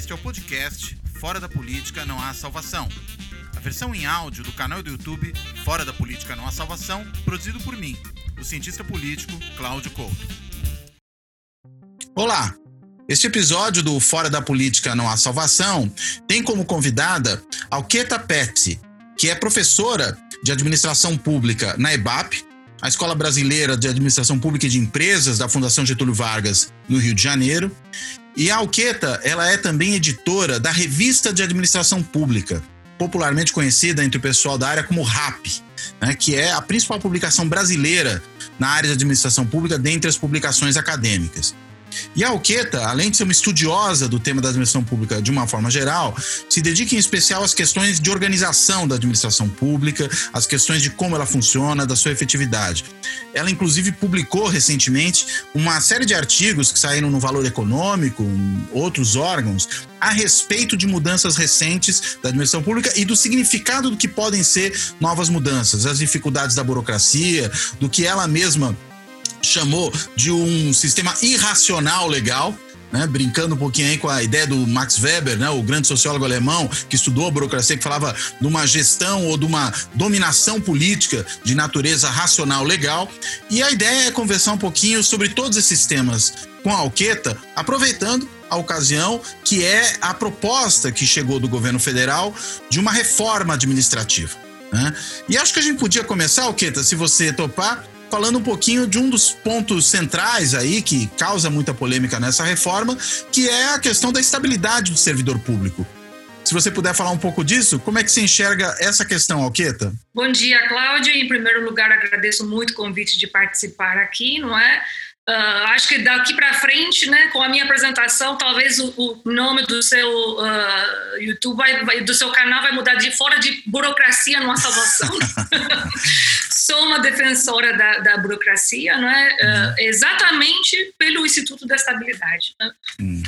Este é o podcast Fora da Política Não Há Salvação. A versão em áudio do canal do YouTube Fora da Política Não Há Salvação, produzido por mim, o cientista político Cláudio Couto. Olá! Este episódio do Fora da Política Não Há Salvação tem como convidada Alqueta Petsy, que é professora de administração pública na EBAP, a Escola Brasileira de Administração Pública e de Empresas da Fundação Getúlio Vargas, no Rio de Janeiro. E a Alqueta, ela é também editora da Revista de Administração Pública, popularmente conhecida entre o pessoal da área como RAP, né, que é a principal publicação brasileira na área de administração pública dentre as publicações acadêmicas. E a Alqueta, além de ser uma estudiosa do tema da administração pública de uma forma geral, se dedica em especial às questões de organização da administração pública, às questões de como ela funciona, da sua efetividade. Ela, inclusive, publicou recentemente uma série de artigos que saíram no Valor Econômico, em outros órgãos, a respeito de mudanças recentes da administração pública e do significado do que podem ser novas mudanças, as dificuldades da burocracia, do que ela mesma chamou de um sistema irracional legal, né, brincando um pouquinho aí com a ideia do Max Weber, né, o grande sociólogo alemão que estudou a burocracia, que falava de uma gestão ou de uma dominação política de natureza racional legal. E a ideia é conversar um pouquinho sobre todos esses temas com a Alqueta, aproveitando a ocasião que é a proposta que chegou do governo federal de uma reforma administrativa. Né? E acho que a gente podia começar, Alqueta, se você topar, falando um pouquinho de um dos pontos centrais aí que causa muita polêmica nessa reforma, que é a questão da estabilidade do servidor público. Se você puder falar um pouco disso, como é que se enxerga essa questão, Alqueta? Bom dia, Cláudia. Em primeiro lugar, agradeço muito o convite de participar aqui, não é? Uh, acho que daqui para frente, né, com a minha apresentação, talvez o, o nome do seu uh, YouTube, vai, vai, do seu canal vai mudar de fora de burocracia numa salvação. Sou uma defensora da, da burocracia, não é? Uh, exatamente pelo Instituto da Estabilidade. Né? Uhum.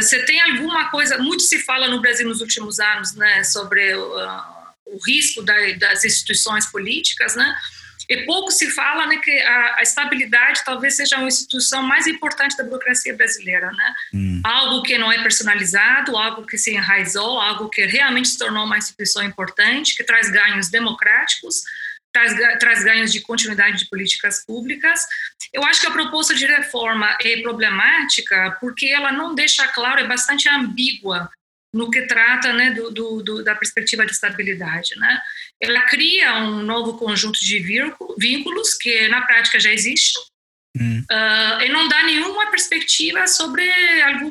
você tem alguma coisa? Muito se fala no Brasil nos últimos anos, né, sobre o risco da, das instituições políticas, né? E pouco se fala né, que a, a, estabilidade talvez seja a instituição mais importante da burocracia brasileira. Né? Hum. Algo que não é personalizado, algo que se enraizou, algo que realmente se tornou uma instituição importante, que traz ganhos democráticos, traz, traz ganhos de continuidade de políticas públicas. Eu acho que a proposta de reforma é problemática porque ela não deixa claro, é bastante ambígua no que trata né, do, do, do, da perspectiva de estabilidade. Né? Ela cria um novo conjunto de vínculos que na prática já existe uh, e não dá nenhuma perspectiva sobre algum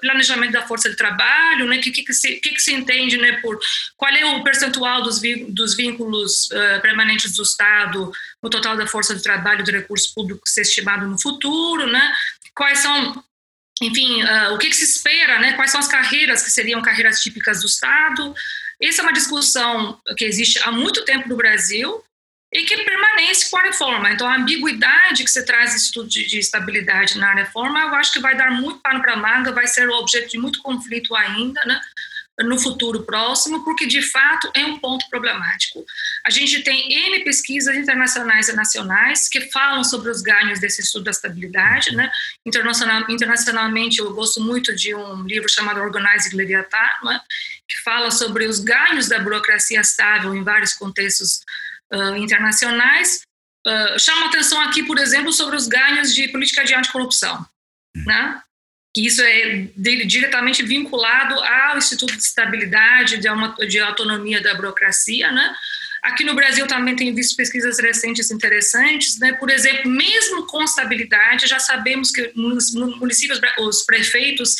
planejamento da força de trabalho, né? que, que, que, se, que, que se entende né, por qual é o percentual dos, dos vínculos uh, permanentes do Estado no total da força de trabalho de recursos públicos ser estimado no futuro, né? quais são enfim, uh, o que, que, se espera, né? quais são as carreiras que seriam carreiras típicas do Estado. Essa é uma discussão que existe há muito tempo no Brasil e que permanece com a reforma. Então, a ambiguidade que você traz estudo de, de estabilidade na reforma, eu acho que vai dar muito pano para a manga, vai ser objeto de muito conflito ainda, né? no futuro próximo, porque de fato é um ponto problemático. A gente tem N pesquisas internacionais e nacionais que falam sobre os ganhos desse estudo da estabilidade. Né? Internacional, internacionalmente, eu gosto muito de um livro chamado Organizing Leviathan, né? que fala sobre os ganhos da burocracia estável em vários contextos uh, internacionais. Uh, chama atenção aqui, por exemplo, sobre os ganhos de política de anticorrupção. Né? que isso é diretamente vinculado ao Instituto de Estabilidade, de, uma, de autonomia da burocracia, né? Aqui no Brasil também tem visto pesquisas recentes interessantes, né? Por exemplo, mesmo com estabilidade, já sabemos que nos municípios, os prefeitos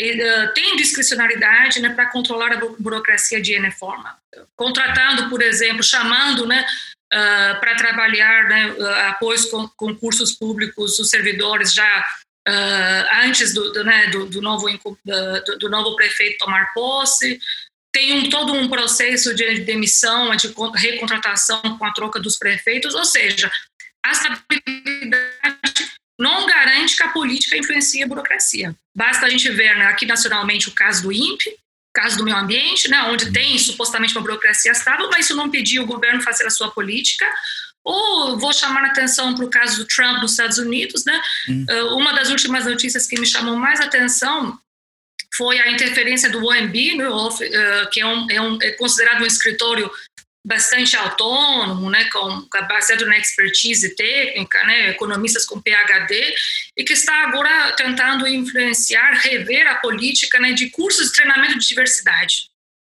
uh, têm discricionalidade né, para controlar a burocracia de N forma. Contratando, por exemplo, chamando né, uh, para trabalhar né, uh, após concursos públicos, os servidores já uh, antes do, do, né, do, do novo, do, do, novo prefeito tomar posse. Tem um, todo um processo de demissão, de recontratação com a troca dos prefeitos, ou seja, a estabilidade não garante que a política influencie a burocracia. Basta a gente ver né, aqui nacionalmente o caso do INPE, caso do meio ambiente, né, onde tem supostamente uma burocracia estável, mas isso não impediu o governo fazer a sua política, ou vou chamar a atenção para o caso do Trump nos Estados Unidos, né? Hum. Uh, uma das últimas notícias que me chamou mais atenção foi a interferência do OMB, né, que é, um, é, um, é considerado um escritório bastante autônomo, né, com, baseado na expertise técnica, né, economistas com PhD, e que está agora tentando influenciar, rever a política né, de cursos de treinamento de diversidade,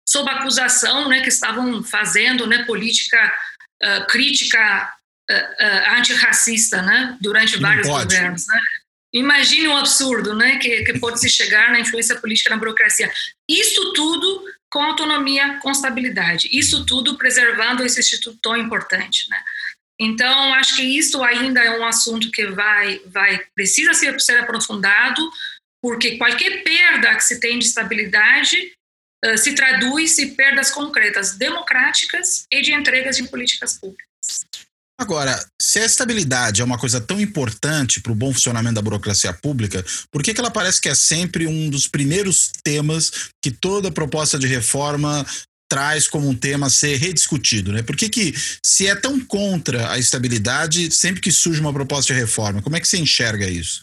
sob acusação né, que estavam fazendo né, política uh, crítica uh, uh, antirracista né, durante Não vários pode. governos. Né? Imagine um absurdo né, que, que pode se chegar na influência política na burocracia. Isso tudo com autonomia, com estabilidade. Isso tudo preservando esse instituto tão importante, né? Então, acho que isso ainda é um assunto que vai, vai precisa ser, ser aprofundado, porque qualquer perda que se tem de estabilidade uh, se traduz em perdas concretas, democráticas e de entregas de políticas públicas. Agora, se a estabilidade é uma coisa tão importante para o bom funcionamento da burocracia pública, por que, que ela parece que é sempre um dos primeiros temas que toda proposta de reforma traz como um tema a ser rediscutido, né? Por que, que se é tão contra a estabilidade, sempre que surge uma proposta de reforma, como é que você enxerga isso?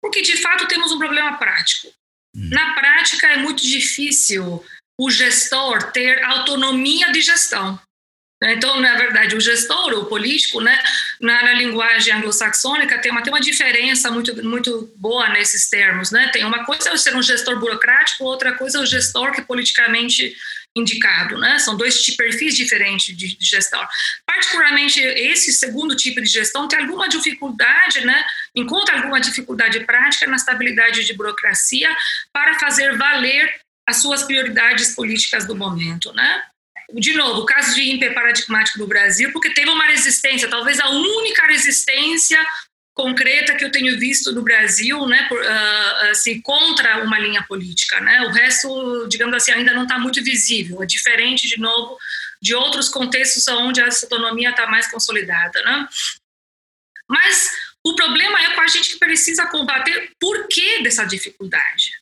Porque de fato temos um problema prático. Hum. Na prática é muito difícil o gestor ter autonomia de gestão. Né? Então, na verdade, o gestor, o político, né, na, linguagem anglo-saxônica, tem uma, tem uma diferença muito, muito boa nesses termos. Né? Tem uma coisa é ser um gestor burocrático, outra coisa é o gestor que é politicamente indicado. Né? São dois perfis diferentes de gestão. Particularmente, esse segundo tipo de gestão tem alguma dificuldade, né? encontra alguma dificuldade prática na estabilidade de burocracia para fazer valer as suas prioridades políticas do momento. Né? De novo, o caso de INPE paradigmático do Brasil, porque teve uma resistência, talvez a única resistência concreta que eu tenho visto no Brasil, né, por, uh, assim, contra uma linha política, né? O resto, digamos assim, ainda não está muito visível. É diferente, de novo, de outros contextos onde a autonomia está mais consolidada, né? Mas o problema é com a gente que precisa combater por que dessa dificuldade.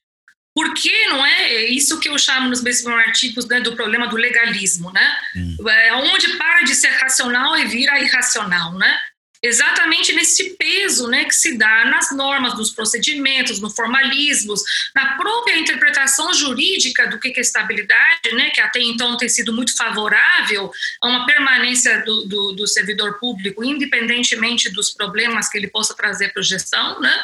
Por que não é? é isso que eu chamo nos meus artigos né, do problema do legalismo, né? Hum. É onde para de ser racional e vira irracional, né? Exatamente nesse peso né, que se dá nas normas, dos procedimentos, no formalismos, na própria interpretação jurídica do que é estabilidade, né, que até então tem sido muito favorável a uma permanência do, do, do servidor público, independentemente dos problemas que ele possa trazer para a gestão, né?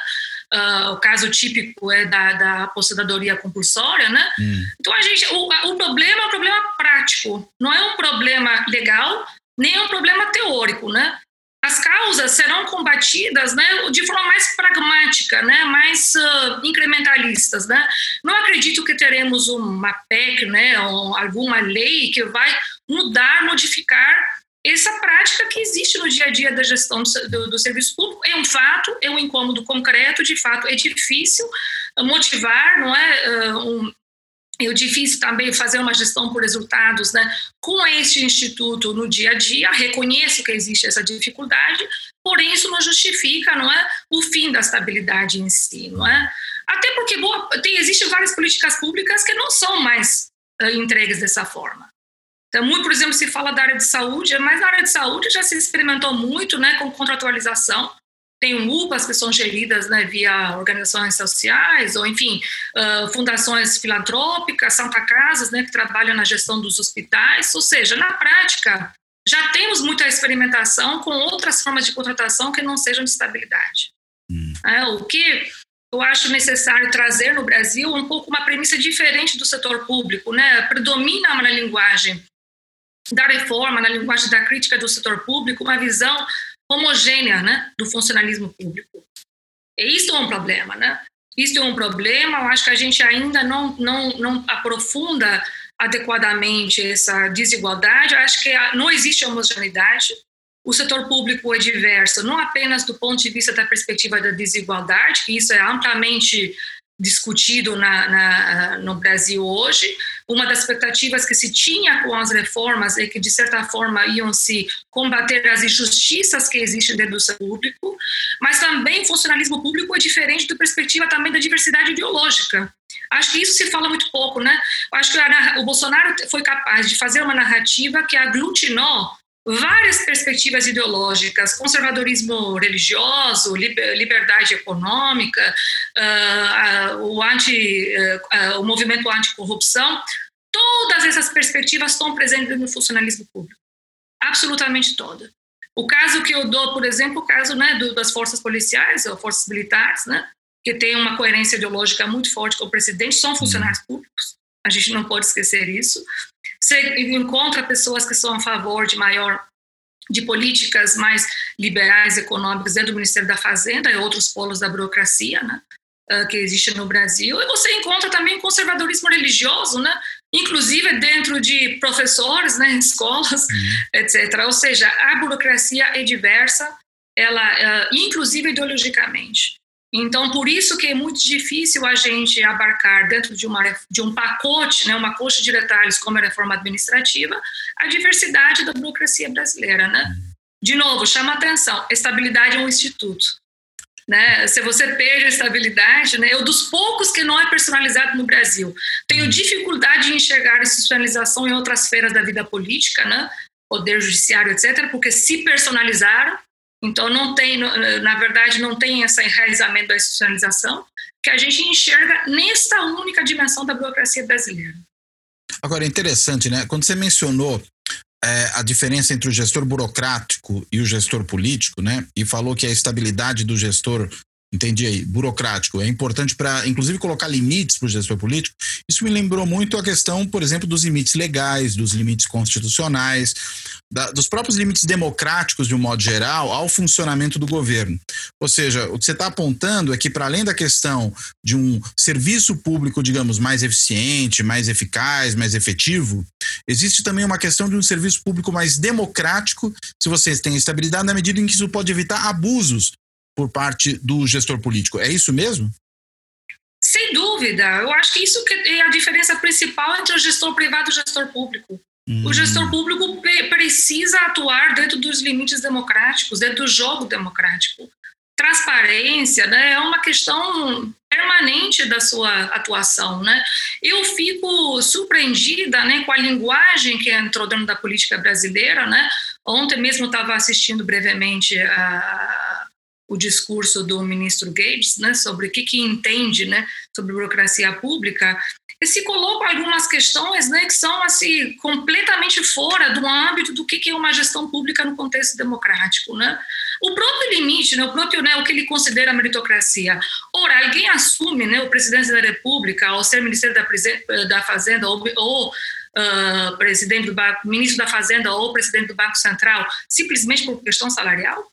Uh, o caso típico é da, da aposentadoria compulsória, né? Hum. Então, a gente, o, o problema é um problema prático, não é um problema legal, nem é um problema teórico, né? As causas serão combatidas né, de forma mais pragmática, né, mais uh, incrementalistas. Né? Não acredito que teremos uma PEC, né, ou alguma lei que vai mudar, modificar essa prática que existe no dia a dia da gestão do, do, serviço público é um fato, é um incômodo concreto, de fato é difícil motivar, não é? Um, é difícil também fazer uma gestão por resultados né, com este instituto no dia a dia, reconheço que existe essa dificuldade, porém isso não justifica não é, o fim da estabilidade em si. Não é? Até porque boa, tem, existem várias políticas públicas que não são mais uh, entregues dessa forma. Então, muito, por exemplo, se fala da área de saúde, mas na área de saúde já se experimentou muito né, com contratualização. Tem UPAs que são geridas né, via organizações sociais, ou enfim, uh, fundações filantrópicas, Santa Casas, né, que trabalham na gestão dos hospitais. Ou seja, na prática, já temos muita experimentação com outras formas de contratação que não sejam de estabilidade. Hum. É, o que eu acho necessário trazer no Brasil um pouco uma premissa diferente do setor público, né? Predomina na linguagem da reforma, na linguagem da crítica do setor público, uma visão homogênea né, do funcionalismo público. E isso é um problema, né? Isso é um problema, eu acho que a gente ainda não, não, não aprofunda adequadamente essa desigualdade, eu acho que não existe homogeneidade, o setor público é diverso, não apenas do ponto de vista da perspectiva da desigualdade, que isso é amplamente discutido na, na, no Brasil hoje. Uma das expectativas que se tinha com as reformas é que, de certa forma, iam se combater as injustiças que existem dentro do público, mas também o funcionalismo público é diferente da perspectiva também da diversidade ideológica. Acho que isso se fala muito pouco, né? Acho que o Bolsonaro foi capaz de fazer uma narrativa que aglutinou várias perspectivas ideológicas, conservadorismo religioso, liberdade econômica, uh, o, anti, uh, o movimento anticorrupção, todas essas perspectivas estão presentes no funcionalismo público, absolutamente toda. O caso que eu dou, por exemplo, o caso né, do, das forças policiais ou forças militares, né, que tem uma coerência ideológica muito forte com o presidente, são funcionários públicos. A gente não pode esquecer isso. Você encontra pessoas que são a favor de maior de políticas mais liberais econômicas dentro do Ministério da Fazenda e outros polos da burocracia, né, ah, que existe no Brasil. E você encontra também conservadorismo religioso, né, inclusive dentro de professores, né, em escolas, uhum. etc. Ou seja, a burocracia é diversa, ela, uh, inclusive ideologicamente. Então, por isso que é muito difícil a gente abarcar dentro de, uma, de um pacote, né, uma coxa de detalhes como a reforma administrativa, a diversidade da burocracia brasileira. Né? De novo, chama atenção, estabilidade é um instituto. Né? Se você perde a estabilidade, né? eu dos poucos que não é personalizado no Brasil, tenho dificuldade de enxergar a institucionalização em outras esferas da vida política, né? poder judiciário, etc., porque se personalizaram, então não tem, na verdade, não tem esse enraizamento da institucionalização que a gente enxerga nesta única dimensão da burocracia brasileira. Agora, é interessante, né? Quando você mencionou é, a diferença entre o gestor burocrático e o gestor político, né? E falou que a estabilidade do gestor entendi aí, burocrático, é importante para, inclusive, colocar limites para o gestor político. Isso me lembrou muito a questão, por exemplo, dos limites legais, dos limites constitucionais, da, dos próprios limites democráticos, de um modo geral, ao funcionamento do governo. Ou seja, o que você está apontando é que, para além da questão de um serviço público, digamos, mais eficiente, mais eficaz, mais efetivo, existe também uma questão de um serviço público mais democrático, se vocês têm estabilidade, na medida em que isso pode evitar abusos por parte do gestor político. É isso mesmo? Sem dúvida. Eu acho que isso é a diferença principal entre o gestor privado e o gestor público. Hum. O gestor público precisa atuar dentro dos limites democráticos, dentro do jogo democrático. Transparência né, é uma questão permanente da sua atuação. Né? Eu fico surpreendida né, com a linguagem que entrou dentro da política brasileira. Né? Ontem mesmo estava assistindo brevemente a o discurso do ministro Gates, né, sobre o que, que entende, né, sobre burocracia pública, e se colocam algumas questões, né, que são assim completamente fora do âmbito do que, que é uma gestão pública no contexto democrático, né? O próprio limite, né, o próprio, né, o que ele considera meritocracia. Ora, alguém assume, né, o presidente da República, ao ser ministro da, da Fazenda ou, ou uh, presidente do banco, ministro da Fazenda ou presidente do Banco Central, simplesmente por questão salarial?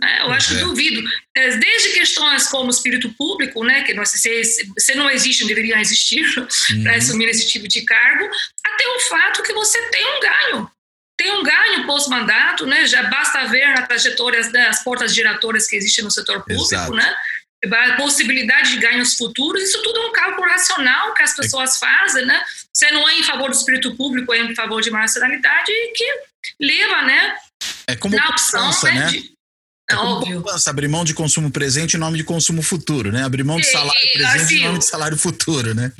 Né? Eu acho que é. duvido. É, desde questões como espírito público, né, que não, se, se não existe, não deveria existir uhum. para assumir esse tipo de cargo, até o fato que você tem um ganho. Tem um ganho pós-mandato, né? já basta ver na trajetória das portas giratórias que existem no setor público, Exato. né? a possibilidade de ganhos futuros, isso tudo é um cálculo racional que as é pessoas fazem, né? Você não é em favor do espírito público, é em favor de uma racionalidade que leva, né? É como na opção, né? né? De, é óbvio. Poupança, abrir mão de consumo presente em nome de consumo futuro, né? Abrir mão de salário presente assim, em nome de salário futuro, né?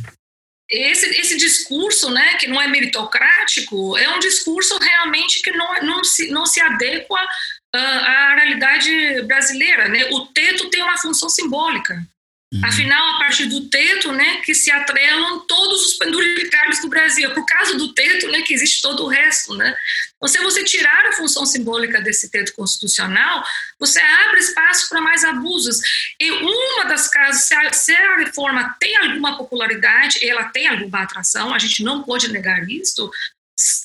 Esse, esse discurso, né, que não é meritocrático, é um discurso realmente que não, não, se, não se adequa uh, à realidade brasileira, né? O teto tem uma função simbólica. Uhum. Afinal, a partir do teto, né, que se atrelam todos os penduricários do Brasil. Por causa do teto, né, que existe todo o resto, né? Então, se você tirar a função simbólica desse teto constitucional, você abre espaço para mais abusos. E uma das casos, se a, se a reforma tem alguma popularidade, ela tem alguma atração, a gente não pode negar isso,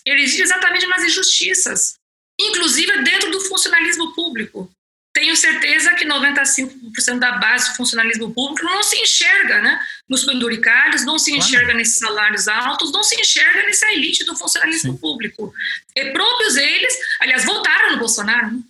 ele existe exatamente nas injustiças, inclusive dentro do funcionalismo público tenho certeza que 95% da base do funcionalismo público não se enxerga né, nos penduricários, não se enxerga claro. nesses salários altos, não se enxerga nessa elite do funcionalismo Sim. público. E próprios eles, aliás, votaram no Bolsonaro. Né?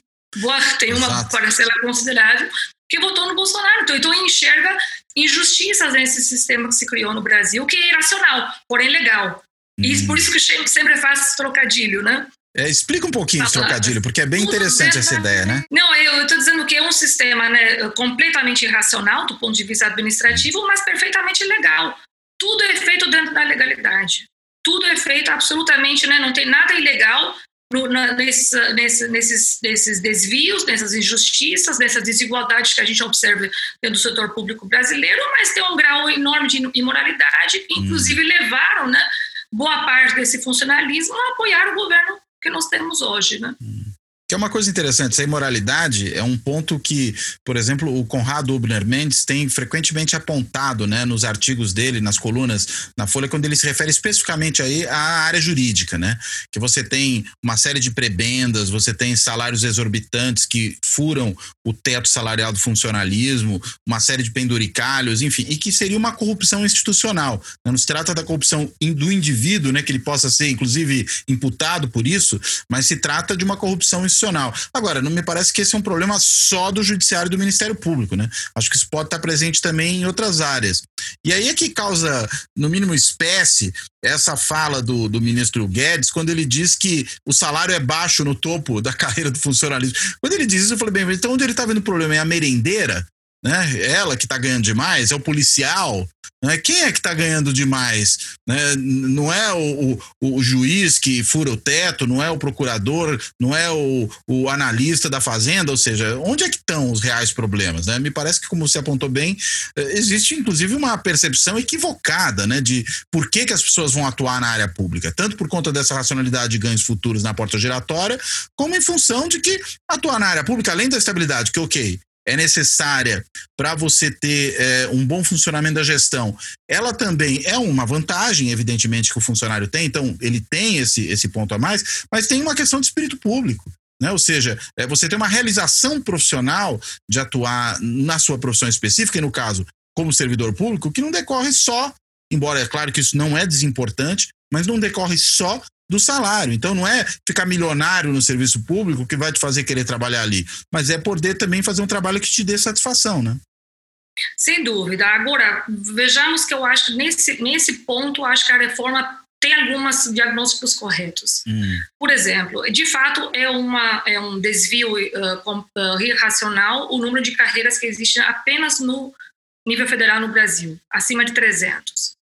Tem uma Exato. parcela considerável que votou no Bolsonaro. Então, então enxerga injustiças nesse sistema que se criou no Brasil, que é irracional, porém legal. E por isso que sempre faz esse trocadilho, né? É, explica um pouquinho esse trocadilho, porque é bem interessante essa ideia, né? Não, eu estou dizendo que é um sistema né, completamente irracional do ponto de vista administrativo, mas perfeitamente legal. Tudo é feito dentro da legalidade. Tudo é feito absolutamente, né, não tem nada ilegal no, na, nesse, nesse, nesses, nesses desvios, nessas injustiças, nessas desigualdades que a gente observa dentro do setor público brasileiro, mas tem um grau enorme de imoralidade que, inclusive, hum. levaram né, boa parte desse funcionalismo a apoiar o governo que nós temos hoje. Né? Hum. Que é uma coisa interessante, essa imoralidade é um ponto que, por exemplo, o Conrado Ubner Mendes tem frequentemente apontado né, nos artigos dele, nas colunas na Folha, quando ele se refere especificamente aí à área jurídica, né? Que você tem uma série de prebendas, você tem salários exorbitantes que furam o teto salarial do funcionalismo, uma série de penduricalhos, enfim, e que seria uma corrupção institucional. Não se trata da corrupção do indivíduo, né, que ele possa ser, inclusive, imputado por isso, mas se trata de uma corrupção institucional constitucional. Agora, não me parece que esse é um problema só do Judiciário e do Ministério Público, né? Acho que isso pode estar presente também em outras áreas. E aí é que causa, no mínimo, espécie essa fala do, do ministro Guedes, quando ele diz que o salário é baixo no topo da carreira do funcionalismo. Quando ele diz isso, eu falei, bem, então onde ele está vendo o problema? É a merendeira? Né? Ela que está ganhando demais, é o policial, né? Quem é que está ganhando demais? Né? Não é o, o, o, juiz que fura o teto, não é o procurador, não é o, o analista da fazenda, ou seja, onde é que estão os reais problemas? Né? Me parece que, como você apontou bem, eh, existe inclusive uma percepção equivocada né, de por que, que as pessoas vão atuar na área pública, tanto por conta dessa racionalidade de ganhos futuros na porta giratória, como em função de que atuar na área pública, além da estabilidade, que ok, é necessária para você ter é, um bom funcionamento da gestão, ela também é uma vantagem, evidentemente, que o funcionário tem, então ele tem esse, esse ponto a mais, mas tem uma questão de espírito público. Né? Ou seja, é, você tem uma realização profissional de atuar na sua profissão específica, e no caso, como servidor público, que não decorre só, embora é claro que isso não é desimportante, mas não decorre só do salário. Então não é ficar milionário no serviço público que vai te fazer querer trabalhar ali, mas é poder também fazer um trabalho que te dê satisfação, né? Sem dúvida. Agora, vejamos que eu acho que nesse, nesse ponto, acho que a reforma tem alguns diagnósticos corretos. Hum. Por exemplo, de fato, é, uma, é um desvio uh, irracional o número de carreiras que existem apenas no nível federal no Brasil, acima de 300.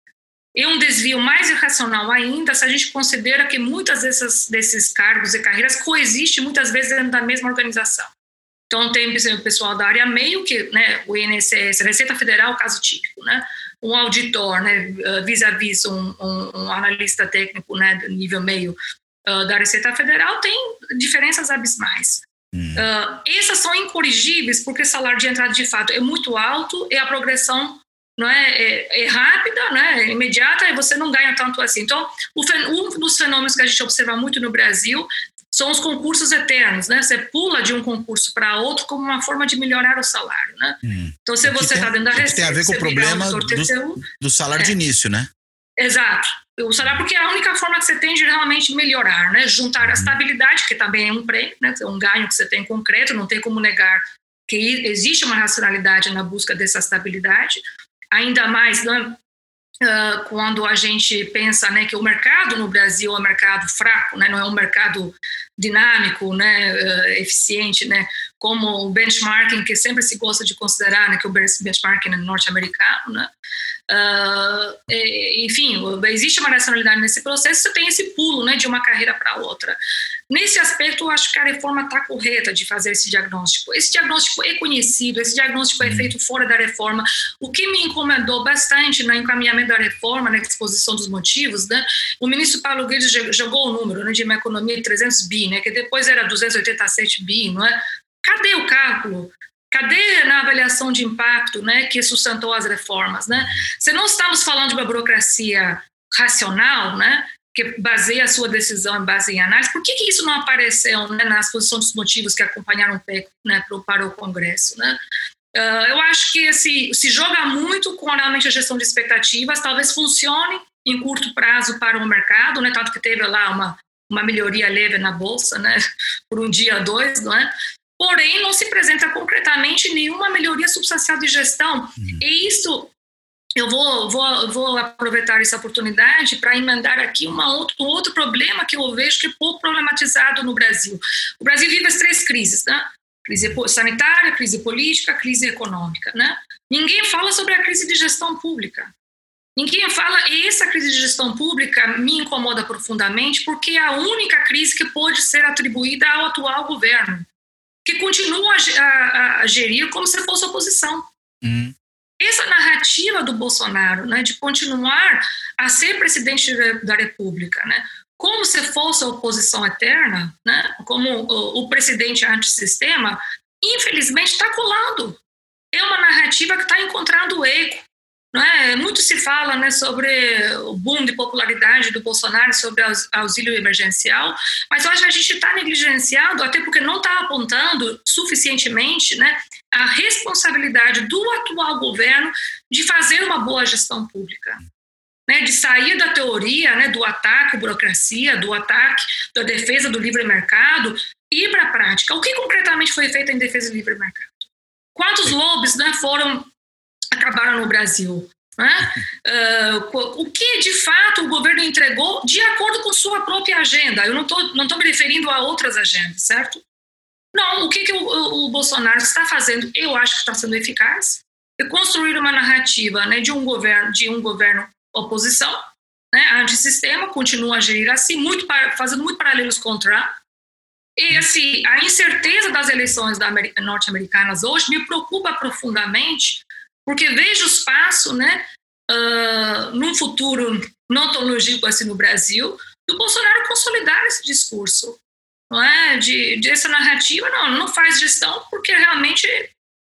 E um desvio mais irracional ainda se a gente considera que muitas dessas, desses cargos e carreiras coexistem muitas vezes dentro da mesma organização. Então, tem o pessoal da área meio, que né, o INSS, Receita Federal, caso típico, né? um auditor, né, vis-à-vis -vis um, um, um, analista técnico né, do nível meio uh, da Receita Federal, tem diferenças abismais. Hum. Uh, essas são incorrigíveis porque o salário de entrada de fato é muito alto e a progressão não é, é, é, rápida, né, é imediata, e você não ganha tanto assim. Então, um dos fenômenos que a gente observa muito no Brasil são os concursos eternos, né? Você pula de um concurso para outro como uma forma de melhorar o salário, né? Hum. Então, se você está dentro da receita... Tem a ver com o problema do, do, salário é. de início, né? Exato. O salário, porque é a única forma que você tem de realmente melhorar, né? Juntar a uhum. estabilidade, que também é um prêmio, né? Um ganho que você tem concreto, não tem como negar que existe uma racionalidade na busca dessa estabilidade, ainda mais né, uh, quando a gente pensa né, que o mercado no Brasil é um mercado fraco, né, não é um mercado dinâmico, né, uh, eficiente, né, como o benchmarking que sempre se gosta de considerar, né, que o benchmarking é norte-americano, né, uh, enfim, existe uma racionalidade nesse processo, você tem esse pulo, né, de uma carreira para outra. Nesse aspecto, eu acho que a reforma está correta de fazer esse diagnóstico. Esse diagnóstico é conhecido, esse diagnóstico é uhum. feito fora da reforma. O que me incomodou bastante no encaminhamento da reforma, na exposição dos motivos, né, o ministro Paulo Guedes jogou o número né, de uma economia de 300 bi, né, que depois era 287 bi, não é? Cadê o cálculo? Cadê na avaliação de impacto né, que sustentou as reformas? Né? Se não estamos falando de uma burocracia racional, né, que baseia a sua decisão em base em análise, por que, que isso não apareceu né, na exposição dos motivos que acompanharam o PEC né, para o Congresso? Né? Uh, eu acho que se, se joga muito com realmente a gestão de expectativas, talvez funcione em curto prazo para o mercado, né, tanto que teve lá uma, uma melhoria leve na bolsa, né, por um dia, dois, não é? Porém, não se apresenta concretamente nenhuma melhoria substancial de gestão. Uhum. E isso eu vou, vou, vou aproveitar essa oportunidade para emendar aqui uma outro, um outro problema que eu vejo que é pouco problematizado no Brasil. O Brasil vive as três crises, né? Crise sanitária, crise política, crise econômica, né? Ninguém fala sobre a crise de gestão pública. Ninguém fala, e essa crise de gestão pública me incomoda profundamente, porque é a única crise que pode ser atribuída ao atual governo, que continua a, a, a gerir como se fosse oposição. Uhum. Essa narrativa do Bolsonaro, né, de continuar a ser presidente da República, né, como se fosse a oposição eterna, né, como o, o presidente antissistema, infelizmente está colando. É uma narrativa que está encontrando eco é? Muito se fala né, sobre o boom de popularidade do Bolsonaro, sobre auxílio emergencial, mas eu acho que a gente está negligenciando, até porque não está apontando suficientemente né, a responsabilidade do atual governo de fazer uma boa gestão pública. Né, de sair da teoria né, do ataque à burocracia, do ataque da defesa do livre mercado e ir para a prática. O que concretamente foi feito em defesa do livre mercado? Quantos lobbies né, foram acabaram no Brasil. Né? Uh, o que de fato o governo entregou de acordo com sua própria agenda? Eu não estou não tô me referindo a outras agendas, certo? Não, o que, que o, o Bolsonaro está fazendo? Eu acho que está sendo eficaz. É construir uma narrativa né, de um governo de um governo oposição, né, antissistema, continua a gerir assim, muito fazendo muito paralelos com Trump. E assim, a incerteza das eleições norte-americanas hoje me preocupa profundamente, porque vejo espaço, né, uh, num futuro não tão longínquo assim no Brasil, do Bolsonaro consolidar esse discurso, não é? De, de essa narrativa, não, não faz gestão porque realmente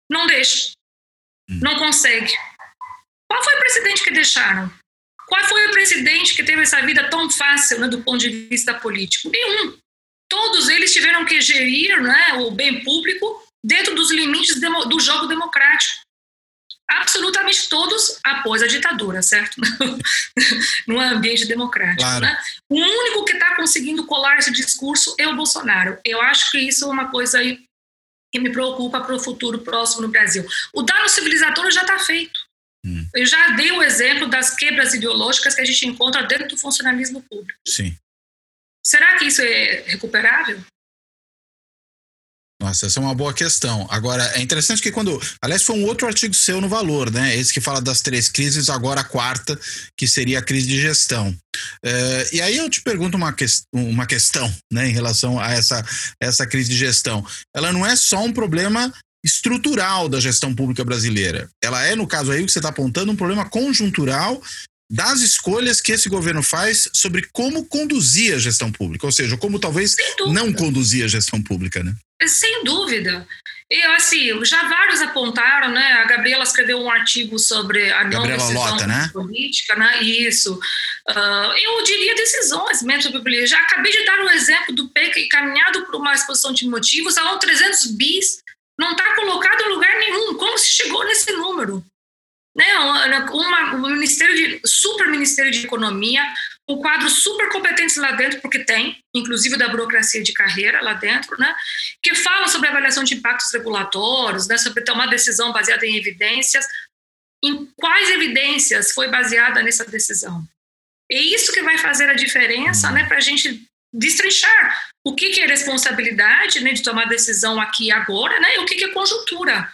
não deixa, hum. não consegue. Qual foi o presidente que deixaram? Qual foi o presidente que teve essa vida tão fácil né, do ponto de vista político? Nenhum. Todos eles tiveram que gerir né, o bem público dentro dos limites do jogo democrático absolutamente todos após a ditadura, certo? no ambiente democrático. Claro. Né? O único que está conseguindo colar esse discurso é o Bolsonaro. Eu acho que isso é uma coisa aí que me preocupa para o futuro próximo no Brasil. O dano civilizatório já está feito. Hum. Eu já dei o exemplo das quebras ideológicas que a gente encontra dentro do funcionalismo público. Sim. Será que isso é recuperável? Nossa, essa é uma boa questão. Agora, é interessante que quando. Aliás, foi um outro artigo seu no Valor, né? Esse que fala das três crises, agora a quarta, que seria a crise de gestão. É, e aí eu te pergunto uma, que, uma questão, né, em relação a essa, essa crise de gestão. Ela não é só um problema estrutural da gestão pública brasileira. Ela é, no caso aí, o que você está apontando, um problema conjuntural das escolhas que esse governo faz sobre como conduzir a gestão pública, ou seja, como talvez não conduzir a gestão pública, né? Sem dúvida. E assim, já vários apontaram, né? A Gabriela escreveu um artigo sobre a não Gabriela decisão Lota, né? política, né? Isso. Uh, eu diria decisões mesmo sobre Já acabei de dar um exemplo do PEC encaminhado por uma exposição de motivos, aonde 300 bis não está colocado em lugar nenhum. Como se chegou nesse número? Né, uma, um ministério de, super ministério de economia, um quadro super competente lá dentro, porque tem, inclusive da burocracia de carreira lá dentro, né, que fala sobre avaliação de impactos regulatórios, né, sobre tomar decisão baseada em evidências. Em quais evidências foi baseada nessa decisão? É isso que vai fazer a diferença, né, para a gente destrinchar o que, que é responsabilidade, né, de tomar decisão aqui e agora, né, e o que, que é conjuntura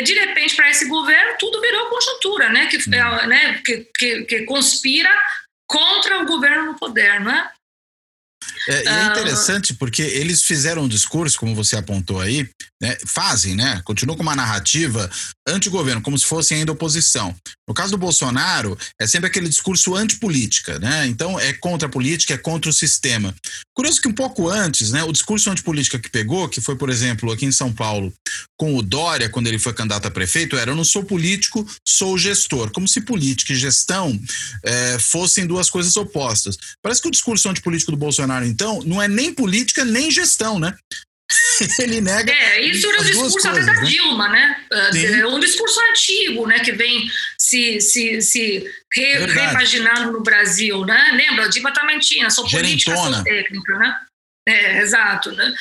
de repente, para esse governo, tudo virou conjuntura, né? Que, é, né? Que, que, que, conspira contra o governo no poder, não é? É, e é ah, interessante porque eles fizeram um discurso, como você apontou aí, né, fazem, né? Continuam com uma narrativa anti-governo, como se fossem ainda oposição. No caso do Bolsonaro, é sempre aquele discurso antipolítica, né? Então é contra a política, é contra o sistema. Curioso que um pouco antes, né, o discurso antipolítica que pegou, que foi, por exemplo, aqui em São Paulo, com o Dória, quando ele foi candidato a prefeito, era: eu não sou político, sou gestor. Como se política e gestão é, fossem duas coisas opostas. Parece que o discurso antipolítico do Bolsonaro, então, não é nem política nem gestão, né? ele nega. É, isso era o discurso até da né? Dilma, né? Uh, um discurso antigo, né? Que vem se, se, se re, repaginando no Brasil, né? Lembra? A Dilma também tinha, sou política, sou técnica, né? É, exato, né?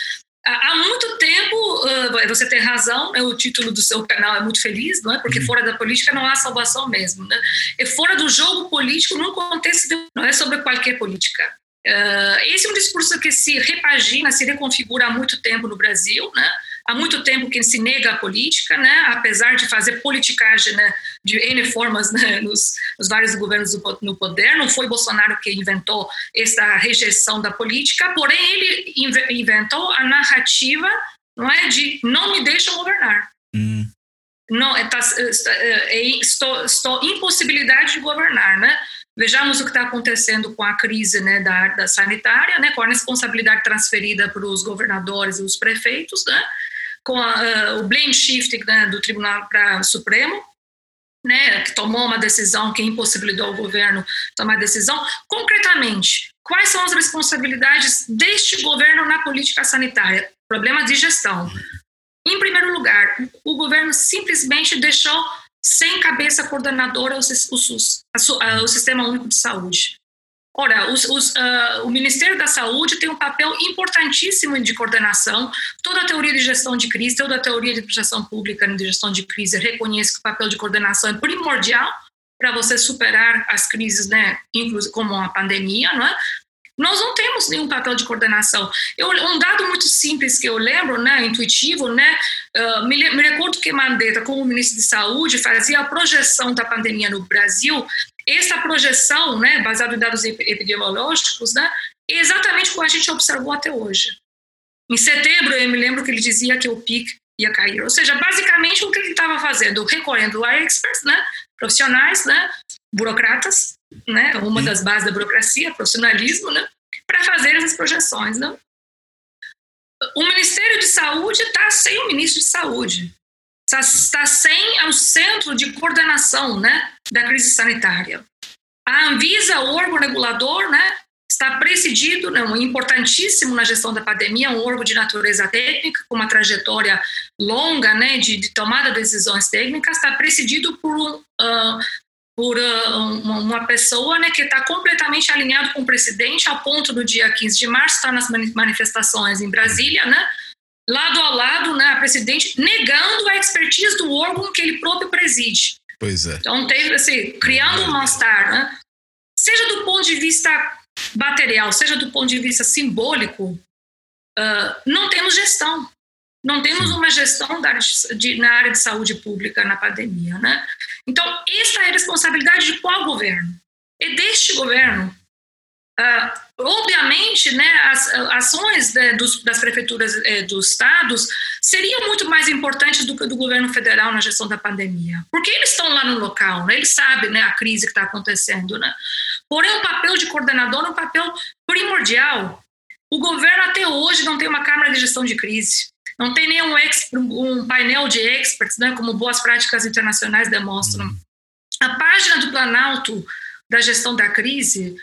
Há muito tempo, uh, você tem razão, né, o título do seu canal é muito feliz, não é? Porque uhum. fora da política não há salvação mesmo, né? E fora do jogo político, num contexto, de, não é sobre qualquer política. Uh, esse é um discurso que se repagina, se reconfigura há muito tempo no Brasil, né? há muito tempo que se nega a política, né, apesar de fazer politicagem né, de N formas né, nos, nos, vários governos do, no poder. Não foi Bolsonaro que inventou essa rejeição da política, porém ele inventou a narrativa não é, de não me deixam governar. Hum. Não, é, tá, é, é, estou, estou impossibilidade de governar, né? Vejamos o que está acontecendo com a crise né, da, da sanitária, né, com a responsabilidade transferida para os governadores e os prefeitos, né, com a, uh, o blame shifting né, do Tribunal pra, Supremo, né, que tomou uma decisão que impossibilitou o governo tomar decisão. Concretamente, quais são as responsabilidades deste governo na política sanitária? Problema de gestão. Em primeiro lugar, o governo simplesmente deixou sem cabeça coordenadora o SUS, o Sistema Único de Saúde. Ora, os, os, uh, o Ministério da Saúde tem um papel importantíssimo de coordenação. Toda a teoria de gestão de crise, toda a teoria de administração pública de gestão de crise reconhece que o papel de coordenação é primordial para você superar as crises, né, como a pandemia, não é? Nós não temos nenhum papel de coordenação. Eu, um dado muito simples que eu lembro, né, intuitivo, né, uh, me, me, recordo que Mandetta, como ministro de Saúde, fazia a projeção da pandemia no Brasil. Essa projeção, né, baseada em dados epidemiológicos, né, é exatamente o que a gente observou até hoje. Em setembro, eu me lembro que ele dizia que o PIC ia cair. Ou seja, basicamente o que ele estava fazendo, recorrendo a experts, né, profissionais, né, burocratas, né, uma das bases da burocracia, profissionalismo, né, para fazer essas projeções. Né. O Ministério de Saúde está sem o ministro de Saúde, está sem o centro de coordenação né, da crise sanitária. A Anvisa, o órgão regulador, né, está presidido, né, um importantíssimo na gestão da pandemia, um órgão de natureza técnica, com uma trajetória longa né, de, de tomada de decisões técnicas, está presidido por uh, por uh, uma pessoa né, que está completamente alinhado com o presidente, ao ponto do dia 15 de março estar tá nas manifestações em Brasília, né, lado a lado, né, a presidente negando a expertise do órgão que ele próprio preside. Pois é. Então, teve assim, criando um mal-estar, né, seja do ponto de vista material, seja do ponto de vista simbólico, uh, não temos gestão. Não temos uma gestão da, de, na área de saúde pública na pandemia, né? Então, essa é a responsabilidade de qual governo? É deste governo. Uh, obviamente, né, as ações né, dos, das prefeituras eh, dos estados seriam muito mais importantes do que do governo federal na gestão da pandemia, porque eles estão lá no local, né, eles sabem né, a crise que está acontecendo. Né? Porém, o papel de coordenador é um papel primordial. O governo até hoje não tem uma Câmara de Gestão de Crise. Não tem nenhum um painel de experts, né, como boas práticas internacionais demonstram. Uhum. A página do Planalto da gestão da crise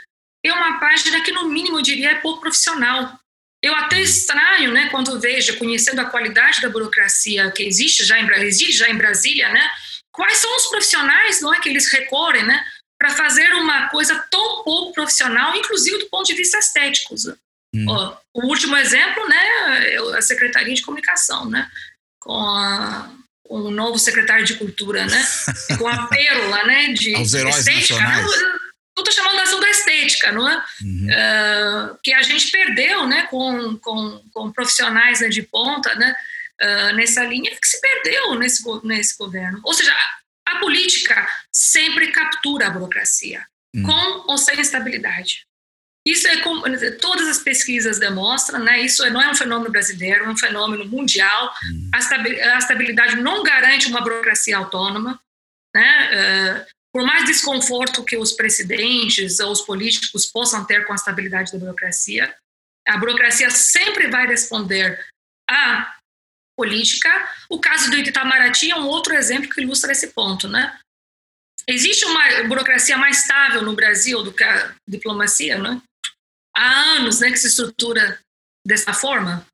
é uma página que, no mínimo, eu diria é pouco profissional. Eu até uhum. estranho, né, quando vejo, conhecendo a qualidade da burocracia que existe já em, existe já em Brasília, né, quais são os profissionais, não é, que eles recorrem, né, para fazer uma coisa tão pouco profissional, inclusive do ponto de vista estético. Hum. Ó, o último exemplo, né, é a Secretaria de Comunicação, né, com a, o novo secretário de Cultura, né, com a pérola, né, de Aos heróis estética. Nacionais. Não estou chamando da ação da estética, não é? Uhum. Uh, que a gente perdeu, né, com, com, com profissionais né, de ponta, né, uh, nessa linha que se perdeu nesse, nesse governo. Ou seja, a, a política sempre captura a burocracia, uhum. com ou sem estabilidade. Isso é como todas as pesquisas demonstram, né? Isso não é um fenômeno brasileiro, é um fenômeno mundial. Hum. A estabilidade não garante uma burocracia autônoma, né? Uh, por mais desconforto que os presidentes ou os políticos possam ter com a estabilidade da burocracia, a burocracia sempre vai responder à política. O caso do Itamaraty é um outro exemplo que ilustra esse ponto, né? Existe uma burocracia mais estável no Brasil do que a diplomacia, né? Há anos né, que se estrutura dessa forma.